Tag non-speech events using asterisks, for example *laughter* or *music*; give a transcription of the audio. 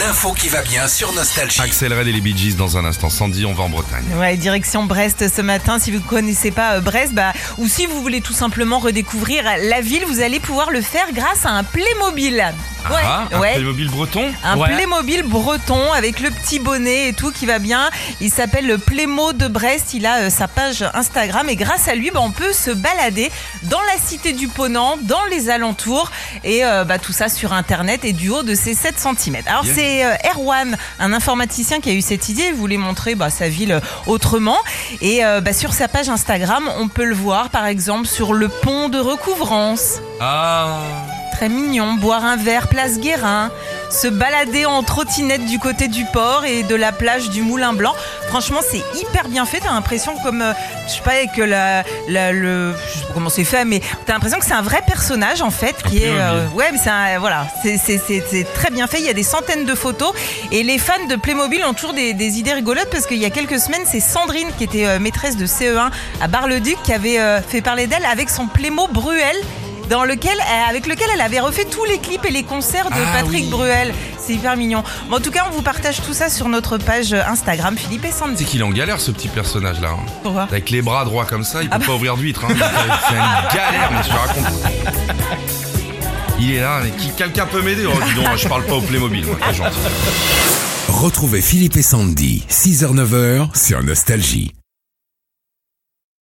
L'info qui va bien sur Nostalgie. Axel Red et les Bee Gees dans un instant. Sandy, on va en Bretagne. Ouais, direction Brest ce matin. Si vous ne connaissez pas euh, Brest, bah, ou si vous voulez tout simplement redécouvrir la ville, vous allez pouvoir le faire grâce à un Playmobil. Ah, un ouais. Playmobil breton Un Ouais. Playmobil breton avec le petit bonnet et tout qui va bien. Il s'appelle le Playmo de Brest. Il a euh, sa page Instagram et grâce à lui, bah, on peut se balader dans la cité du Ponant, dans les alentours et euh, bah, tout ça sur Internet et du haut de ses 7 cm. Alors c'est euh, Erwan, un informaticien qui a eu cette idée. Il voulait montrer bah, sa ville autrement. Et bah, sur sa page Instagram, on peut le voir par exemple sur le pont de recouvrance Ah. Très mignon, boire un verre place Guérin, se balader en trottinette du côté du port et de la plage du Moulin Blanc. Franchement, c'est hyper bien fait. T'as l'impression comme, euh, je sais pas, que la, la- le, je sais pas comment c'est fait, mais t'as l'impression que c'est un vrai personnage en fait, qui Un est, euh, ouais, mais c'est un- voilà, c'est c'est- c'est- c'est très bien fait. Il y a des centaines de photos et les fans de Playmobil ont toujours des, des idées rigolotes parce qu'il y a quelques semaines, c'est Sandrine qui était euh, maîtresse de CE1 à Bar-le-Duc qui avait euh, fait parler d'elle avec son Playmo Bruel dans lequel, euh, avec lequel elle avait refait tous les clips et les concerts de Ah Patrick oui. Bruel. C'est hyper mignon. Bon, en tout cas, on vous partage tout ça sur notre page Instagram, Philippe et C'est Sandy. qu'il est en galère ce petit personnage là. hein. Pourquoi Avec les bras droits comme ça, il peut Ah bah. pas ouvrir d'huître. Hein. C'est une galère, mais je te raconte. *laughs* Il est là, mais qui quelqu'un peut m'aider Oh, dis donc, je parle pas au Playmobil, moi, gentil. Retrouvez Philippe et Sandy, 6h-9h sur Nostalgie.